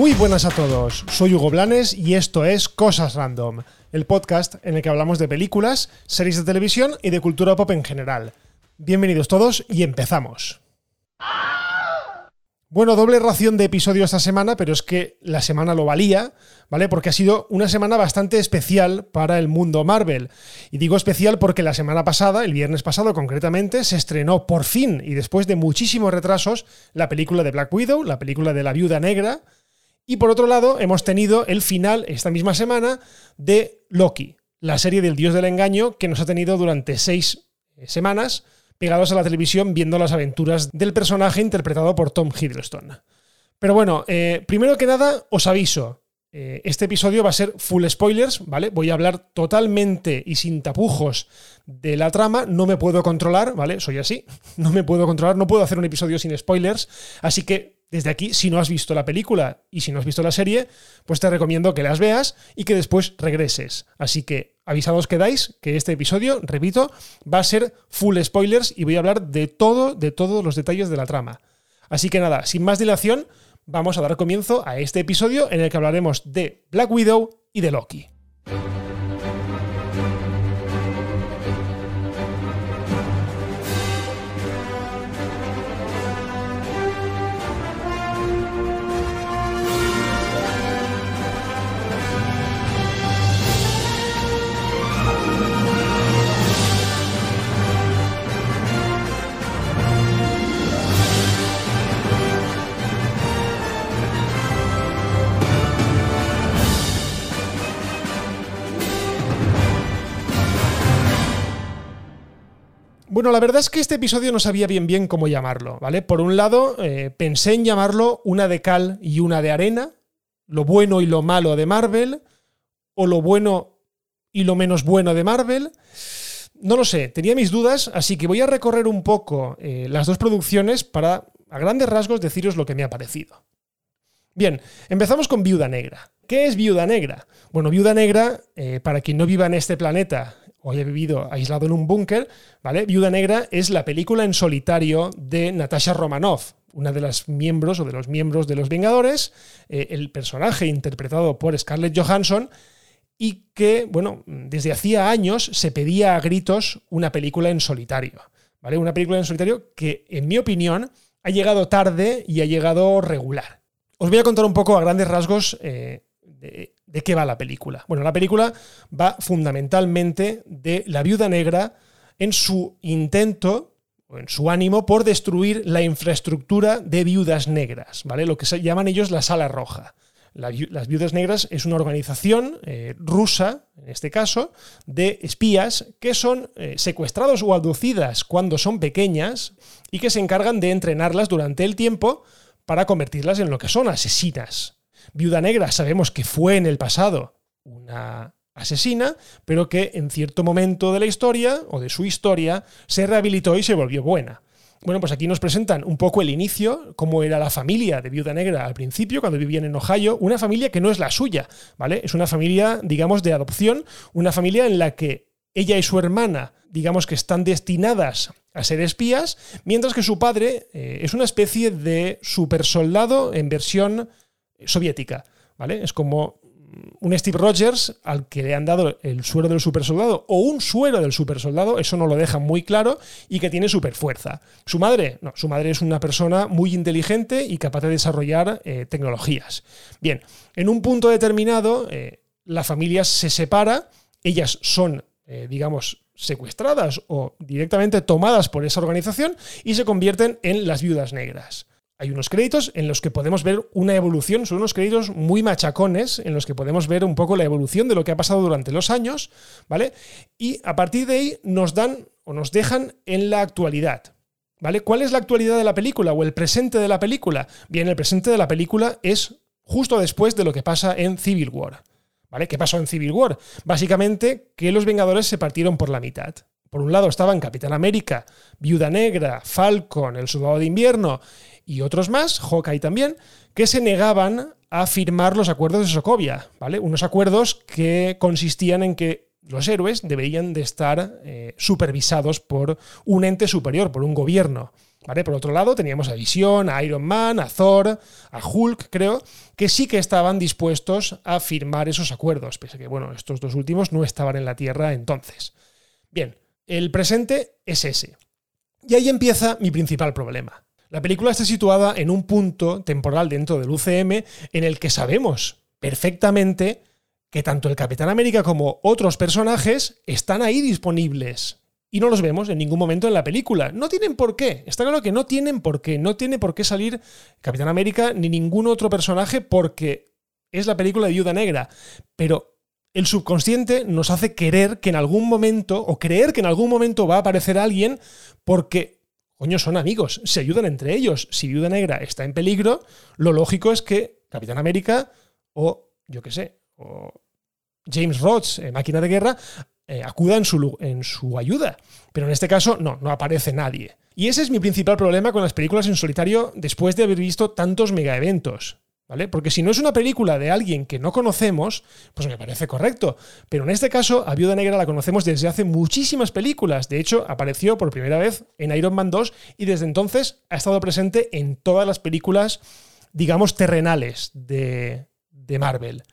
Muy buenas a todos, soy Hugo Blanes y esto es Cosas Random, el podcast en el que hablamos de películas, series de televisión y de cultura pop en general. Bienvenidos todos y empezamos. Bueno, doble ración de episodio esta semana, pero es que la semana lo valía, ¿vale? Porque ha sido una semana bastante especial para el mundo Marvel. Y digo especial porque la semana pasada, el viernes pasado concretamente, se estrenó por fin y después de muchísimos retrasos la película de Black Widow, la película de la Viuda Negra. Y por otro lado, hemos tenido el final esta misma semana de Loki, la serie del dios del engaño que nos ha tenido durante seis semanas pegados a la televisión viendo las aventuras del personaje interpretado por Tom Hiddleston. Pero bueno, eh, primero que nada, os aviso. eh, este episodio va a ser full spoilers, ¿vale? Voy a hablar totalmente y sin tapujos de la trama. No me puedo controlar, ¿vale? Soy así. No me puedo controlar, no puedo hacer un episodio sin spoilers. Así que desde aquí, si no has visto la película y si no has visto la serie, pues te recomiendo que las veas y que después regreses. Así que avisados quedáis que este episodio, repito, va a ser full spoilers y voy a hablar de todo, de todos los detalles de la trama. Así que nada, sin más dilación, vamos a dar comienzo a este episodio en el que hablaremos de Black Widow y de Loki. Bueno, la verdad es que este episodio no sabía bien bien cómo llamarlo, ¿vale? Por un lado, eh, pensé en llamarlo una de cal y una de arena, lo bueno y lo malo de Marvel, o lo bueno y lo menos bueno de Marvel. No lo sé, tenía mis dudas, así que voy a recorrer un poco eh, las dos producciones para, a grandes rasgos, deciros lo que me ha parecido. Bien, empezamos con Viuda Negra. ¿Qué es Viuda Negra? Bueno, Viuda Negra, eh, para quien no viva en este planeta o haya vivido aislado en un búnker, ¿vale? Viuda Negra es la película en solitario de Natasha Romanoff, una de las miembros o de los miembros de los Vengadores, eh, el personaje interpretado por Scarlett Johansson, y que, bueno, desde hacía años se pedía a gritos una película en solitario, ¿vale? Una película en solitario que, en mi opinión, ha llegado tarde y ha llegado regular. Os voy a contar un poco a grandes rasgos eh, de qué va la película. Bueno, la película va fundamentalmente de la viuda negra en su intento o en su ánimo por destruir la infraestructura de viudas negras, ¿vale? Lo que se llaman ellos la sala roja. La, las viudas negras es una organización eh, rusa, en este caso, de espías que son eh, secuestrados o abducidas cuando son pequeñas y que se encargan de entrenarlas durante el tiempo para convertirlas en lo que son asesinas. Viuda Negra sabemos que fue en el pasado una asesina, pero que en cierto momento de la historia o de su historia se rehabilitó y se volvió buena. Bueno, pues aquí nos presentan un poco el inicio, cómo era la familia de Viuda Negra al principio, cuando vivían en Ohio, una familia que no es la suya, ¿vale? Es una familia, digamos, de adopción, una familia en la que ella y su hermana, digamos que están destinadas a ser espías, mientras que su padre eh, es una especie de supersoldado en versión soviética, ¿vale? Es como un Steve Rogers al que le han dado el suero del supersoldado o un suero del supersoldado, eso no lo deja muy claro, y que tiene superfuerza. Su madre, no, su madre es una persona muy inteligente y capaz de desarrollar eh, tecnologías. Bien, en un punto determinado, eh, la familia se separa, ellas son, eh, digamos, secuestradas o directamente tomadas por esa organización y se convierten en las viudas negras. Hay unos créditos en los que podemos ver una evolución, son unos créditos muy machacones, en los que podemos ver un poco la evolución de lo que ha pasado durante los años, ¿vale? Y a partir de ahí nos dan o nos dejan en la actualidad. ¿Vale? ¿Cuál es la actualidad de la película o el presente de la película? Bien, el presente de la película es justo después de lo que pasa en Civil War. ¿Vale? ¿Qué pasó en Civil War? Básicamente que los Vengadores se partieron por la mitad. Por un lado estaban Capitán América, Viuda Negra, Falcon, El Soldado de Invierno y otros más, Hawkeye también, que se negaban a firmar los acuerdos de Sokovia, ¿vale? Unos acuerdos que consistían en que los héroes deberían de estar eh, supervisados por un ente superior, por un gobierno. ¿Vale? Por otro lado, teníamos a Visión, a Iron Man, a Thor, a Hulk, creo, que sí que estaban dispuestos a firmar esos acuerdos, pese a que, bueno, estos dos últimos no estaban en la Tierra entonces. Bien, el presente es ese. Y ahí empieza mi principal problema. La película está situada en un punto temporal dentro del UCM en el que sabemos perfectamente que tanto el Capitán América como otros personajes están ahí disponibles. Y no los vemos en ningún momento en la película. No tienen por qué. Está claro que no tienen por qué. No tiene por qué salir Capitán América ni ningún otro personaje porque es la película de Viuda Negra. Pero el subconsciente nos hace querer que en algún momento, o creer que en algún momento va a aparecer alguien porque, coño, son amigos, se ayudan entre ellos. Si Viuda Negra está en peligro, lo lógico es que Capitán América o, yo qué sé, o James Rhodes, eh, máquina de guerra, eh, acuda en su, en su ayuda. Pero en este caso, no, no aparece nadie. Y ese es mi principal problema con las películas en solitario después de haber visto tantos megaeventos. ¿Vale? Porque si no es una película de alguien que no conocemos, pues me parece correcto. Pero en este caso, a Viuda Negra la conocemos desde hace muchísimas películas. De hecho, apareció por primera vez en Iron Man 2 y desde entonces ha estado presente en todas las películas, digamos, terrenales de, de Marvel.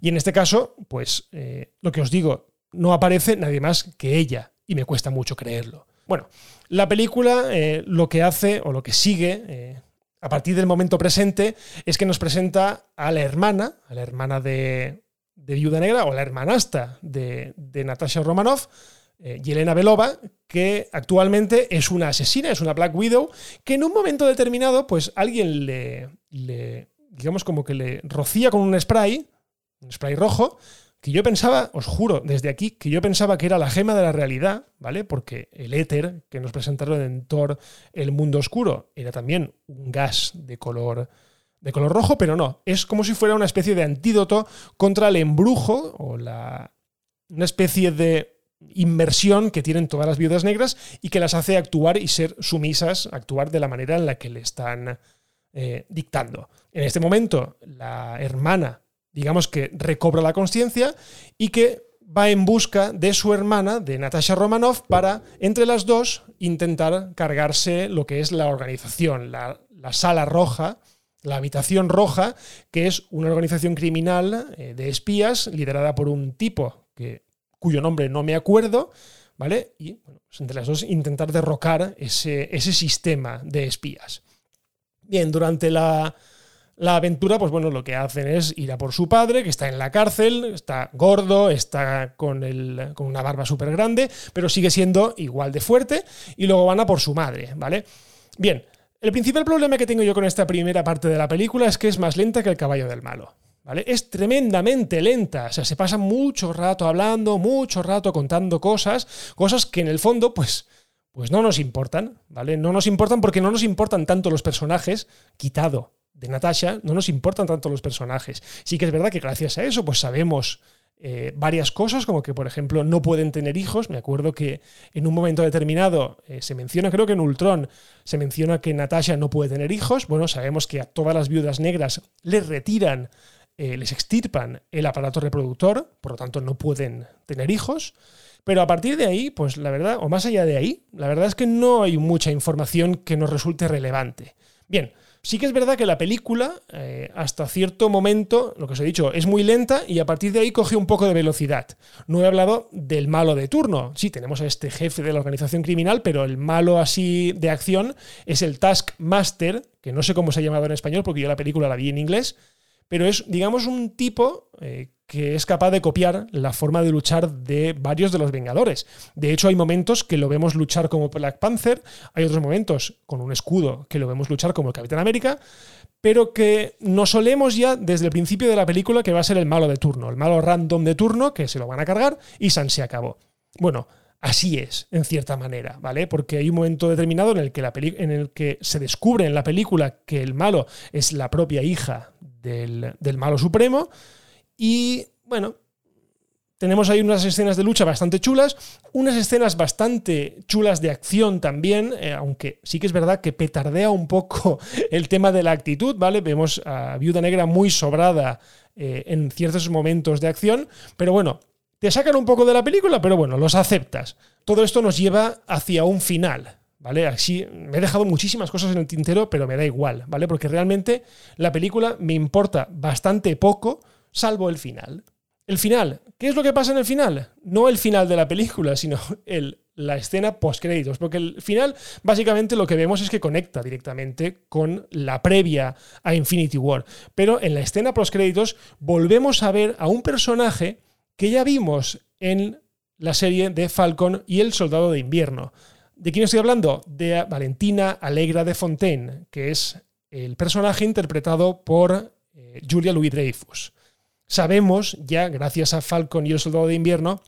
Y en este caso, pues eh, lo que os digo, no aparece nadie más que ella, y me cuesta mucho creerlo. Bueno, la película eh, lo que hace o lo que sigue eh, a partir del momento presente es que nos presenta a la hermana, a la hermana de, Viuda Negra o la hermanasta de, Natasha Romanoff, Yelena Belova, que actualmente es una asesina, es una Black Widow, que en un momento determinado, pues alguien le, le digamos como que le rocía con un spray, un spray rojo, que yo pensaba, os juro, desde aquí, que yo pensaba que era la gema de la realidad, ¿vale? Porque el éter que nos presentaron en Thor, el mundo oscuro, era también un gas de color, de color rojo, pero no, es como si fuera una especie de antídoto contra el embrujo o la, una especie de inmersión que tienen todas las viudas negras y que las hace actuar y ser sumisas, actuar de la manera en la que le están eh, dictando. En este momento, la hermana, digamos que recobra la conciencia y que va en busca de su hermana, de Natasha Romanoff, para, entre las dos, intentar cargarse lo que es la organización, la, sala roja, la habitación roja, que es una organización criminal eh, de espías liderada por un tipo que, cuyo nombre no me acuerdo, ¿vale? Y pues entre las dos intentar derrocar ese, ese sistema de espías. Bien, durante la, aventura, pues bueno, lo que hacen es ir a por su padre, que está en la cárcel, está gordo, está con, el, con una barba súper grande, pero sigue siendo igual de fuerte, y luego van a por su madre, ¿vale? Bien, el principal problema que tengo yo con esta primera parte de la película es que es más lenta que el caballo del malo. ¿Vale? Es tremendamente lenta, o sea, se pasa mucho rato hablando, mucho rato contando cosas, cosas que en el fondo, pues, pues no nos importan, ¿vale? No nos importan porque no nos importan tanto los personajes, quitado de Natasha, no nos importan tanto los personajes. Sí que es verdad que gracias a eso, pues sabemos eh, varias cosas, como que, por ejemplo, no pueden tener hijos. Me acuerdo que en un momento determinado eh, se menciona, creo que en Ultron, se menciona que Natasha no puede tener hijos. Bueno, sabemos que a todas las viudas negras les retiran, eh, les extirpan el aparato reproductor, por lo tanto no pueden tener hijos. Pero a partir de ahí, pues la verdad, o más allá de ahí, la verdad es que no hay mucha información que nos resulte relevante. Bien, sí que es verdad que la película, eh, hasta cierto momento, lo que os he dicho, es muy lenta y a partir de ahí coge un poco de velocidad. No he hablado del malo de turno. Sí, tenemos a este jefe de la organización criminal, pero el malo así de acción es el Taskmaster, que no sé cómo se ha llamado en español porque yo la película la vi en inglés, pero es, digamos, un tipo eh, que es capaz de copiar la forma de luchar de varios de los Vengadores. De hecho, hay momentos que lo vemos luchar como Black Panther, hay otros momentos con un escudo que lo vemos luchar como el Capitán América, pero que nos solemos ya desde el principio de la película que va a ser el malo de turno, el malo random de turno, que se lo van a cargar y San se acabó. Bueno, así es, en cierta manera, ¿vale? Porque hay un momento determinado en el que, la en el que se descubre en la película que el malo es la propia hija del, del malo supremo y bueno, tenemos ahí unas escenas de lucha bastante chulas, unas escenas bastante chulas de acción también, eh, aunque sí que es verdad que petardea un poco el tema de la actitud, ¿vale? Vemos a Viuda Negra muy sobrada eh, en ciertos momentos de acción, pero bueno, te sacan un poco de la película, pero bueno, los aceptas. Todo esto nos lleva hacia un final, ¿vale? Así me he dejado muchísimas cosas en el tintero, pero me da igual, ¿vale? Porque realmente la película me importa bastante poco, salvo el final. El final, ¿qué es lo que pasa en el final? No el final de la película, sino el, la escena post-créditos, porque el final básicamente lo que vemos es que conecta directamente con la previa a Infinity War. Pero en la escena post-créditos volvemos a ver a un personaje que ya vimos en la serie de Falcon y el Soldado de Invierno. ¿De quién estoy hablando? De Valentina Alegra de Fontaine, que es el personaje interpretado por eh, Julia Louis Dreyfus. Sabemos ya, gracias a Falcon y el Soldado de Invierno,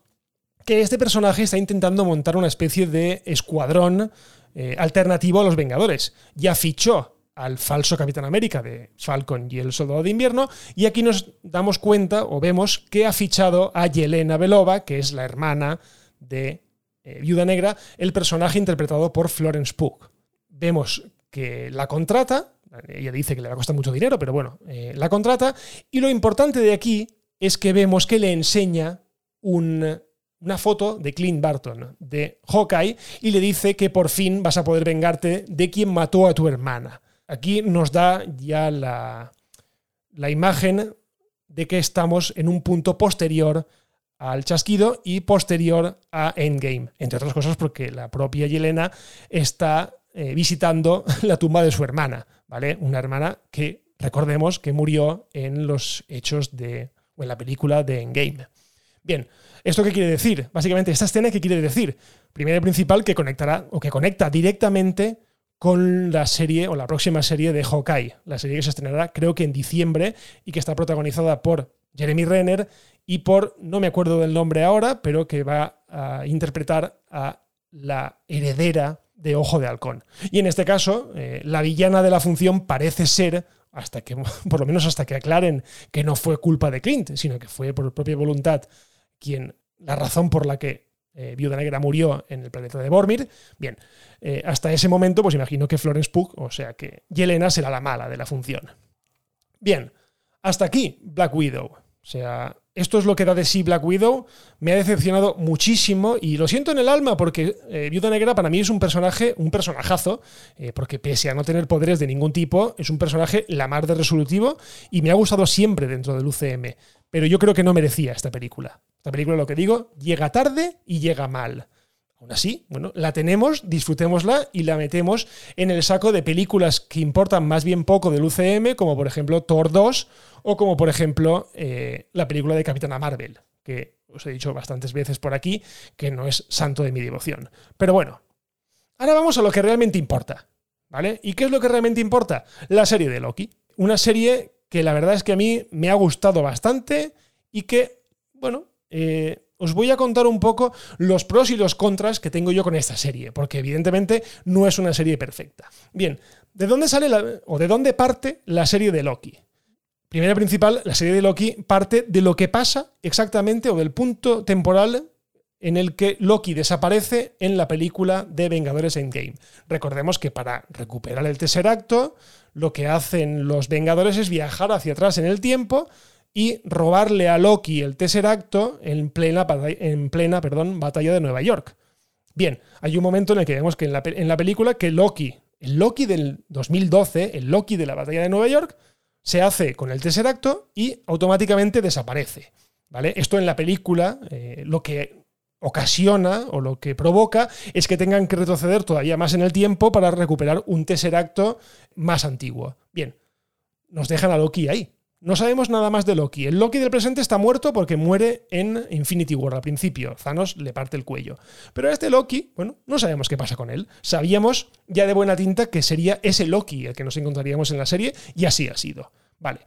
que este personaje está intentando montar una especie de escuadrón eh, alternativo a los Vengadores. Ya fichó al falso Capitán América de Falcon y el Soldado de Invierno, y aquí nos damos cuenta o vemos que ha fichado a Yelena Belova, que es la hermana de eh, Viuda Negra, el personaje interpretado por Florence Pugh. Vemos que la contrata, ella dice que le va a costar mucho dinero, pero bueno, eh, la contrata, y lo importante de aquí es que vemos que le enseña una foto de Clint Barton, de Hawkeye, y le dice que por fin vas a poder vengarte de quien mató a tu hermana. Aquí nos da ya la, imagen de que estamos en un punto posterior al chasquido y posterior a Endgame, entre otras cosas porque la propia Yelena está eh, visitando la tumba de su hermana, ¿vale? Una hermana que recordemos que murió en los hechos de o en la película de Endgame. Bien, ¿esto qué quiere decir? Básicamente, esta escena, ¿qué quiere decir? Primero y principal, que conectará o que conecta directamente con la serie o la próxima serie de Hawkeye, la serie que se estrenará creo que en diciembre y que está protagonizada por Jeremy Renner y por, no me acuerdo del nombre ahora, pero que va a interpretar a la heredera de Ojo de Halcón. Y en este caso, eh, la villana de la función parece ser, hasta que, por lo menos hasta que aclaren que no fue culpa de Clint, sino que fue por propia voluntad quien, la razón por la que eh, Viuda Negra murió en el planeta de Bormir. Bien, eh, hasta ese momento, pues imagino que Florence Pugh, o sea que Yelena será la mala de la función. Bien, hasta aquí Black Widow. O sea, esto es lo que da de sí Black Widow. Me ha decepcionado muchísimo y lo siento en el alma porque eh, Viuda Negra para mí es un personaje, un personajazo, porque pese a no tener poderes de ningún tipo, es un personaje la mar de resolutivo y me ha gustado siempre dentro del UCM. Pero yo creo que no merecía esta película. Esta película, lo que digo, llega tarde y llega mal. Aún así, bueno, la tenemos, disfrutémosla y la metemos en el saco de películas que importan más bien poco del UCM, como por ejemplo Thor 2 o como por ejemplo eh, la película de Capitana Marvel, que os he dicho bastantes veces por aquí que no es santo de mi devoción. Pero bueno, ahora vamos a lo que realmente importa, ¿vale? ¿Y qué es lo que realmente importa? La serie de Loki. Una serie que la verdad es que a mí me ha gustado bastante y que, bueno, eh, os voy a contar un poco los pros y los contras que tengo yo con esta serie, porque evidentemente no es una serie perfecta. Bien, ¿de dónde sale la, o de dónde parte la serie de Loki? Primera principal, la serie de Loki parte de lo que pasa exactamente o del punto temporal en el que Loki desaparece en la película de Vengadores Endgame. Recordemos que para recuperar el tercer acto, lo que hacen los Vengadores es viajar hacia atrás en el tiempo y robarle a Loki el Tesseracto en plena, en plena perdón, batalla de Nueva York. Bien, hay un momento en el que vemos que en la, en la película que Loki, el Loki del 2012, el Loki de la batalla de Nueva York, se hace con el Tesseracto y automáticamente desaparece. ¿Vale? Esto en la película, eh, lo que ocasiona o lo que provoca es que tengan que retroceder todavía más en el tiempo para recuperar un Tesseracto más antiguo. Bien, nos dejan a Loki ahí. No sabemos nada más de Loki. El Loki del presente está muerto porque muere en Infinity War al principio. Thanos le parte el cuello. Pero a este Loki, bueno, no sabemos qué pasa con él. Sabíamos ya de buena tinta que sería ese Loki el que nos encontraríamos en la serie y así ha sido. Vale.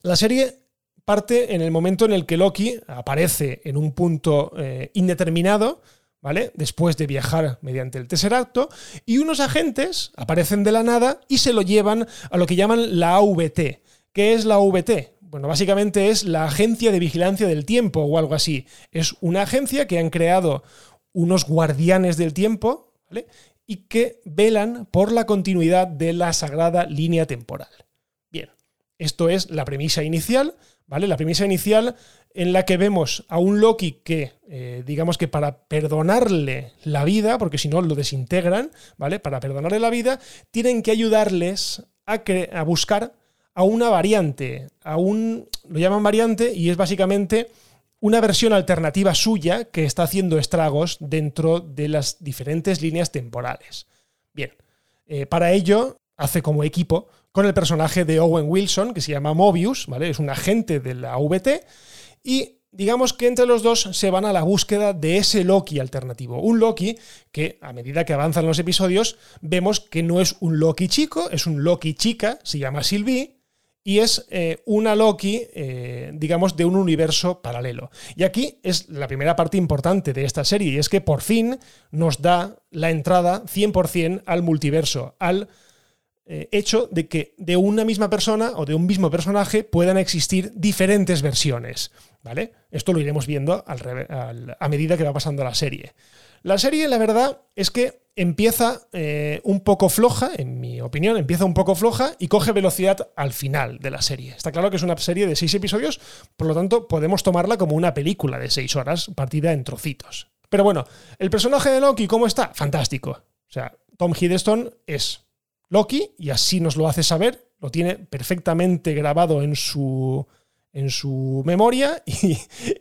La serie parte en el momento en el que Loki aparece en un punto eh, indeterminado, ¿vale? Después de viajar mediante el Tesseracto, y unos agentes aparecen de la nada y se lo llevan a lo que llaman la AVT, ¿Qué es la VT? Bueno, básicamente es la Agencia de Vigilancia del Tiempo o algo así. Es una agencia que han creado unos guardianes del tiempo, ¿vale? Y que velan por la continuidad de la sagrada línea temporal. Bien, esto es la premisa inicial, ¿vale? La premisa inicial en la que vemos a un Loki que, eh, digamos que para perdonarle la vida, porque si no lo desintegran, ¿vale? Para perdonarle la vida, tienen que ayudarles a, a buscar a una variante, a un, lo llaman variante y es básicamente una versión alternativa suya que está haciendo estragos dentro de las diferentes líneas temporales. Bien, eh, para ello hace como equipo con el personaje de Owen Wilson, que se llama Mobius, ¿vale? Es un agente de la VT, y digamos que entre los dos se van a la búsqueda de ese Loki alternativo. Un Loki que, a medida que avanzan los episodios, vemos que no es un Loki chico, es un Loki chica, se llama Sylvie, y es eh, una Loki, eh, digamos, de un universo paralelo. Y aquí es la primera parte importante de esta serie, y es que por fin nos da la entrada 100% al multiverso, al eh, hecho de que de una misma persona o de un mismo personaje puedan existir diferentes versiones. ¿Vale? Esto lo iremos viendo a medida que va pasando la serie. La serie, la verdad, es que empieza eh, un poco floja, en mi opinión, empieza un poco floja y coge velocidad al final de la serie. Está claro que es una serie de seis episodios, por lo tanto podemos tomarla como una película de seis horas partida en trocitos. Pero bueno, el personaje de Loki, ¿cómo está? Fantástico. O sea, Tom Hiddleston es Loki y así nos lo hace saber, lo tiene perfectamente grabado en su, en su memoria y,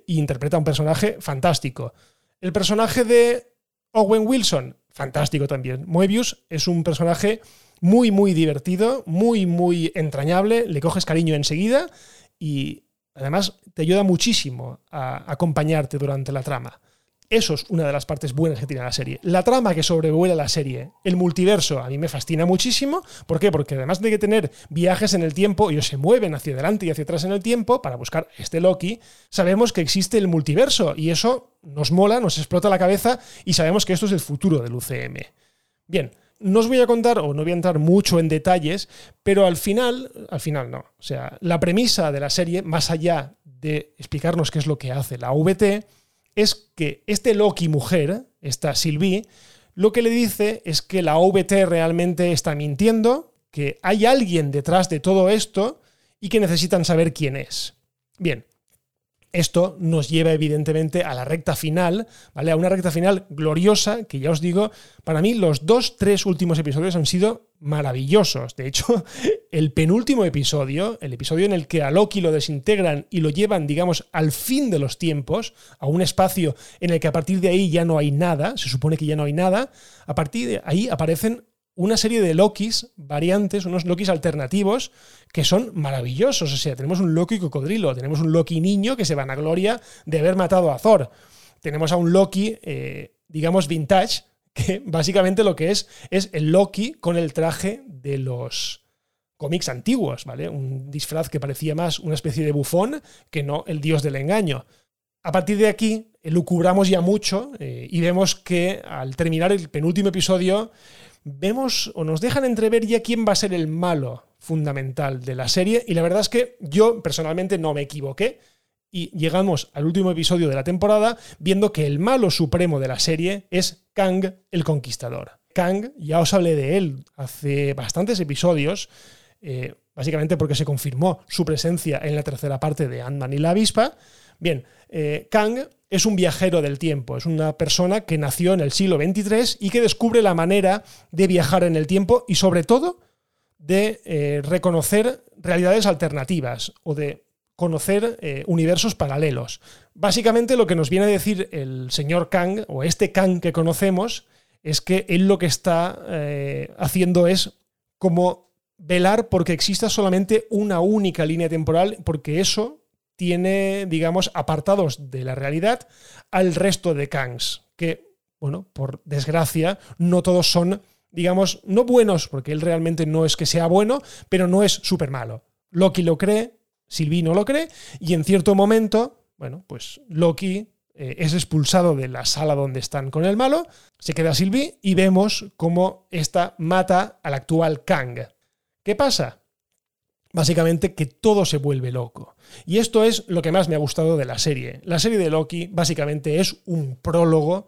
y interpreta un personaje fantástico. El personaje de Owen Wilson fantástico también. Moebius es un personaje muy, muy divertido, muy, muy entrañable, le coges cariño enseguida y además te ayuda muchísimo a acompañarte durante la trama. Eso es una de las partes buenas que tiene la serie. La trama que sobrevuela la serie, el multiverso, a mí me fascina muchísimo. ¿Por qué? Porque además de que tener viajes en el tiempo, ellos se mueven hacia adelante y hacia atrás en el tiempo para buscar este Loki, sabemos que existe el multiverso y eso nos mola, nos explota la cabeza y sabemos que esto es el futuro del UCM. Bien, no os voy a contar o no voy a entrar mucho en detalles, pero al final, al final no. O sea, la premisa de la serie, más allá de explicarnos qué es lo que hace la VT, es que este Loki mujer, esta Sylvie, lo que le dice es que la OVT realmente está mintiendo, que hay alguien detrás de todo esto y que necesitan saber quién es. Bien, esto nos lleva evidentemente a la recta final, ¿vale? A una recta final gloriosa, que ya os digo, para mí los dos, tres últimos episodios han sido maravillosos. De hecho, el penúltimo episodio, el episodio en el que a Loki lo desintegran y lo llevan, digamos, al fin de los tiempos, a un espacio en el que a partir de ahí ya no hay nada, se supone que ya no hay nada, a partir de ahí aparecen una serie de Lokis variantes, unos Lokis alternativos que son maravillosos. O sea, tenemos un Loki cocodrilo, tenemos un Loki niño que se van a gloria de haber matado a Thor. Tenemos a un Loki, eh, digamos, vintage, que básicamente lo que es es el Loki con el traje de los cómics antiguos, ¿vale? Un disfraz que parecía más una especie de bufón que no el dios del engaño. A partir de aquí, lucubramos ya mucho eh, y vemos que al terminar el penúltimo episodio, vemos o nos dejan entrever ya quién va a ser el malo fundamental de la serie y la verdad es que yo personalmente no me equivoqué y llegamos al último episodio de la temporada viendo que el malo supremo de la serie es Kang el Conquistador. Kang, ya os hablé de él hace bastantes episodios, eh, básicamente porque se confirmó su presencia en la tercera parte de Ant-Man y la avispa. Bien, eh, Kang es un viajero del tiempo, es una persona que nació en el siglo XXIII y que descubre la manera de viajar en el tiempo y sobre todo de eh, reconocer realidades alternativas o de conocer eh, universos paralelos. Básicamente lo que nos viene a decir el señor Kang o este Kang que conocemos es que él lo que está eh, haciendo es como velar porque exista solamente una única línea temporal, porque eso tiene, digamos, apartados de la realidad al resto de Kangs, que, bueno, por desgracia, no todos son digamos, no buenos, porque él realmente no es que sea bueno, pero no es súper malo. Loki lo cree, Sylvie no lo cree, y en cierto momento, bueno, pues Loki eh, es expulsado de la sala donde están con el malo, se queda Sylvie y vemos cómo esta mata al actual Kang. ¿Qué pasa? Básicamente que todo se vuelve loco. Y esto es lo que más me ha gustado de la serie. La serie de Loki básicamente es un prólogo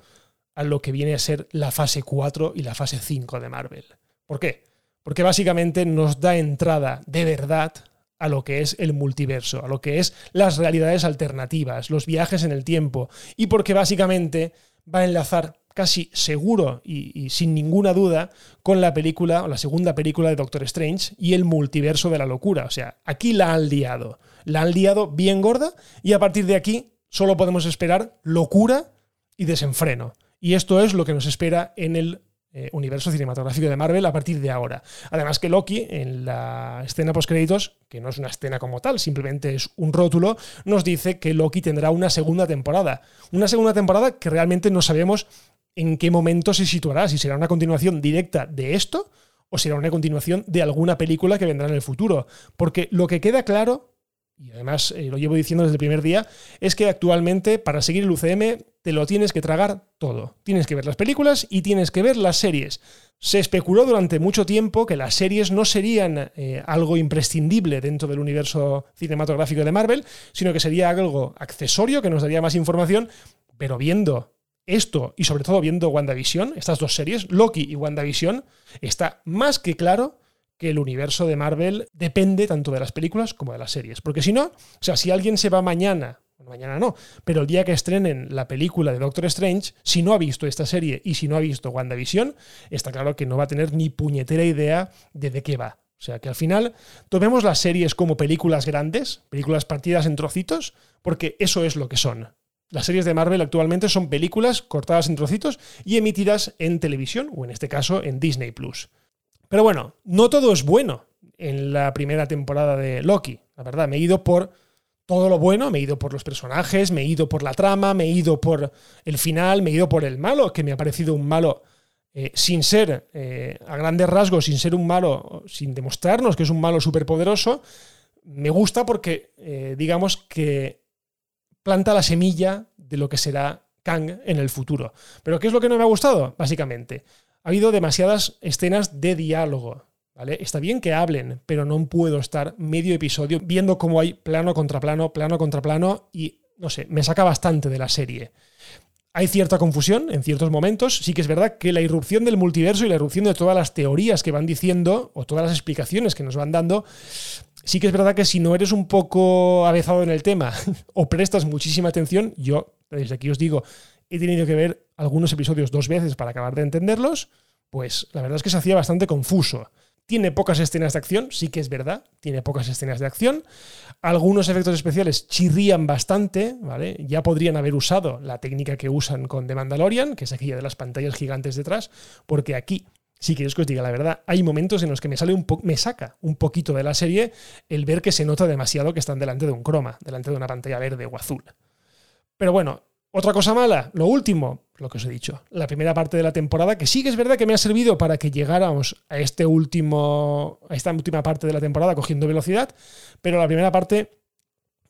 a lo que viene a ser la fase 4 y la fase 5 de Marvel. ¿Por qué? Porque básicamente nos da entrada de verdad a lo que es el multiverso, a lo que es las realidades alternativas, los viajes en el tiempo, y porque básicamente va a enlazar casi seguro y, sin ninguna duda con la película o la segunda película de Doctor Strange y el multiverso de la locura. O sea, aquí la han liado. La han liado bien gorda y a partir de aquí solo podemos esperar locura y desenfreno. Y esto es lo que nos espera en el eh, universo cinematográfico de Marvel a partir de ahora. Además que Loki, en la escena post-créditos, que no es una escena como tal, simplemente es un rótulo, nos dice que Loki tendrá una segunda temporada. Una segunda temporada que realmente no sabemos en qué momento se situará, si será una continuación directa de esto o será una continuación de alguna película que vendrá en el futuro. Porque lo que queda claro y además eh, lo llevo diciendo desde el primer día, es que actualmente para seguir el UCM te lo tienes que tragar todo. Tienes que ver las películas y tienes que ver las series. Se especuló durante mucho tiempo que las series no serían eh, algo imprescindible dentro del universo cinematográfico de Marvel, sino que sería algo accesorio que nos daría más información, pero viendo esto y sobre todo viendo WandaVision, estas dos series, Loki y WandaVision, está más que claro que el universo de Marvel depende tanto de las películas como de las series. Porque si no, o sea, si alguien se va mañana, mañana no, pero el día que estrenen la película de Doctor Strange, si no ha visto esta serie y si no ha visto WandaVision, está claro que no va a tener ni puñetera idea de de qué va. O sea que al final tomemos las series como películas grandes, películas partidas en trocitos, porque eso es lo que son. Las series de Marvel actualmente son películas cortadas en trocitos y emitidas en televisión, o en este caso en Disney Plus. Pero bueno, no todo es bueno en la primera temporada de Loki. La verdad, me he ido por todo lo bueno, me he ido por los personajes, me he ido por la trama, me he ido por el final, me he ido por el malo, que me ha parecido un malo eh, sin ser, eh, a grandes rasgos, sin ser un malo, sin demostrarnos que es un malo superpoderoso. Me gusta porque, eh, digamos que planta la semilla de lo que será Kang en el futuro. Pero ¿qué es lo que no me ha gustado? Básicamente, ha habido demasiadas escenas de diálogo. ¿Vale? Está bien que hablen, pero no puedo estar medio episodio viendo cómo hay plano contra plano, plano contra plano y, no sé, me saca bastante de la serie. Hay cierta confusión en ciertos momentos. Sí que es verdad que la irrupción del multiverso y la irrupción de todas las teorías que van diciendo o todas las explicaciones que nos van dando, sí que es verdad que si no eres un poco avezado en el tema o prestas muchísima atención, yo desde aquí os digo, he tenido que ver algunos episodios dos veces para acabar de entenderlos, pues la verdad es que se hacía bastante confuso. Tiene pocas escenas de acción, sí que es verdad, tiene pocas escenas de acción. Algunos efectos especiales chirrían bastante, ¿vale? Ya podrían haber usado la técnica que usan con The Mandalorian, que es aquella de las pantallas gigantes detrás, porque aquí, si quieres que os diga la verdad, hay momentos en los que me sale un me saca un poquito de la serie el ver que se nota demasiado que están delante de un croma, delante de una pantalla verde o azul. Pero bueno, otra cosa mala, lo último, lo que os he dicho, la primera parte de la temporada, que sí que es verdad que me ha servido para que llegáramos a este último, a esta última parte de la temporada cogiendo velocidad, pero la primera parte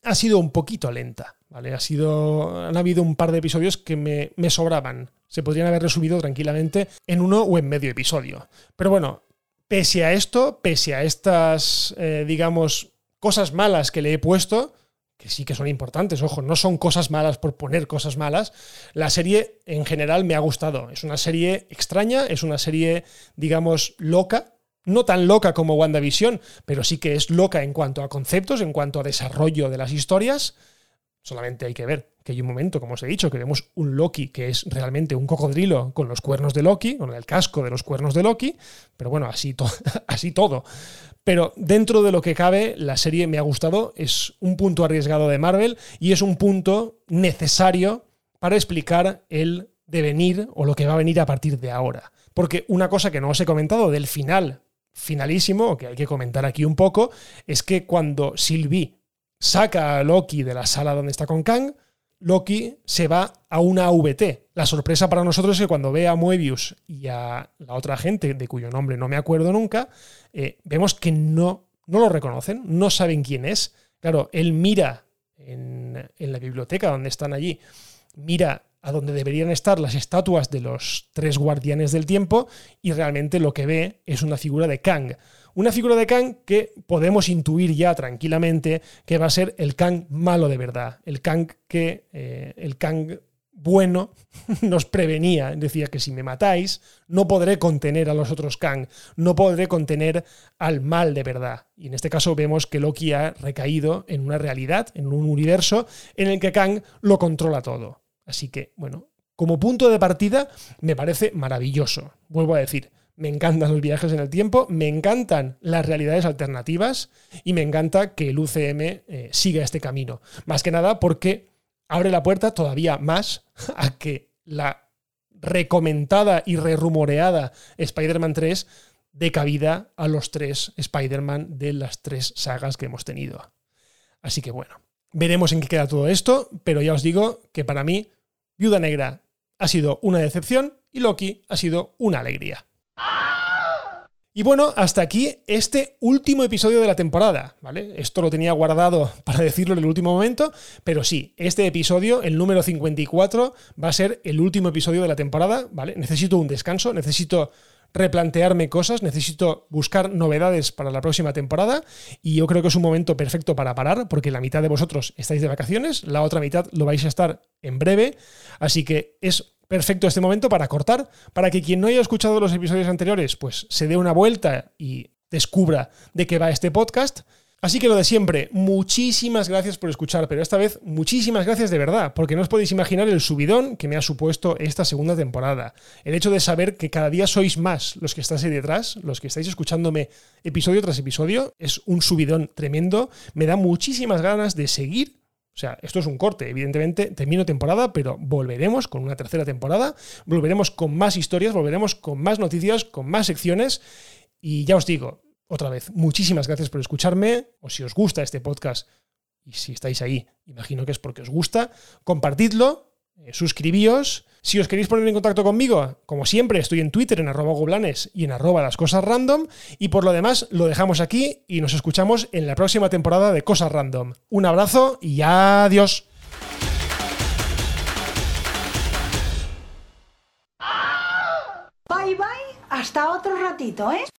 ha sido un poquito lenta, ¿vale? Ha sido, han habido un par de episodios que me, sobraban. Se podrían haber resumido tranquilamente en uno o en medio episodio. Pero bueno, pese a esto, pese a estas, eh, digamos, cosas malas que le he puesto, que sí que son importantes, ojo, no son cosas malas por poner cosas malas. La serie en general me ha gustado. Es una serie extraña, es una serie, digamos, loca. No tan loca como WandaVision, pero sí que es loca en cuanto a conceptos, en cuanto a desarrollo de las historias. Solamente hay que ver que hay un momento, como os he dicho, que vemos un Loki que es realmente un cocodrilo con los cuernos de Loki, con el casco de los cuernos de Loki, pero bueno, así, así todo. Pero dentro de lo que cabe, la serie me ha gustado, es un punto arriesgado de Marvel y es un punto necesario para explicar el devenir o lo que va a venir a partir de ahora. Porque una cosa que no os he comentado del final, finalísimo, que hay que comentar aquí un poco, es que cuando Sylvie saca a Loki de la sala donde está con Kang, Loki se va a una AVT. La sorpresa para nosotros es que cuando ve a Moebius y a la otra gente, de cuyo nombre no me acuerdo nunca, eh, vemos que no, no lo reconocen, no saben quién es. Claro, él mira en, en la biblioteca donde están allí, mira a donde deberían estar las estatuas de los tres guardianes del tiempo y realmente lo que ve es una figura de Kang. Una figura de Kang que podemos intuir ya tranquilamente que va a ser el Kang malo de verdad, el Kang que eh, el Kang bueno nos prevenía, decía que si me matáis, no podré contener a los otros Kang, no podré contener al mal de verdad. Y en este caso vemos que Loki ha recaído en una realidad, en un universo en el que Kang lo controla todo. Así que, bueno, como punto de partida me parece maravilloso. Vuelvo a decir, me encantan los viajes en el tiempo, me encantan las realidades alternativas y me encanta que el UCM eh, siga este camino. Más que nada porque abre la puerta todavía más a que la recomendada y rerumoreada Spider-Man 3 dé cabida a los tres Spider-Man de las tres sagas que hemos tenido. Así que bueno, veremos en qué queda todo esto, pero ya os digo que para mí Viuda Negra ha sido una decepción y Loki ha sido una alegría. Y bueno, hasta aquí este último episodio de la temporada, ¿vale? Esto lo tenía guardado para decirlo en el último momento, pero sí, este episodio, el número 54, va a ser el último episodio de la temporada, ¿vale? Necesito un descanso, necesito replantearme cosas, necesito buscar novedades para la próxima temporada y yo creo que es un momento perfecto para parar porque la mitad de vosotros estáis de vacaciones, la otra mitad lo vais a estar en breve, así que es perfecto este momento para cortar, para que quien no haya escuchado los episodios anteriores, pues se dé una vuelta y descubra de qué va este podcast. Así que lo de siempre, muchísimas gracias por escuchar, pero esta vez muchísimas gracias de verdad, porque no os podéis imaginar el subidón que me ha supuesto esta segunda temporada. El hecho de saber que cada día sois más los que estáis ahí detrás, los que estáis escuchándome episodio tras episodio, es un subidón tremendo, me da muchísimas ganas de seguir o sea, esto es un corte, evidentemente termino temporada, pero volveremos con una tercera temporada, volveremos con más historias, volveremos con más noticias, con más secciones. Y ya os digo, otra vez, muchísimas gracias por escucharme, o si os gusta este podcast, y si estáis ahí, imagino que es porque os gusta, compartidlo, suscribíos. Si os queréis poner en contacto conmigo, como siempre, estoy en Twitter en arroba goblanes y en arroba las cosas random. Y por lo demás, lo dejamos aquí y nos escuchamos en la próxima temporada de Cosas Random. Un abrazo y adiós. Bye bye, hasta otro ratito, ¿eh?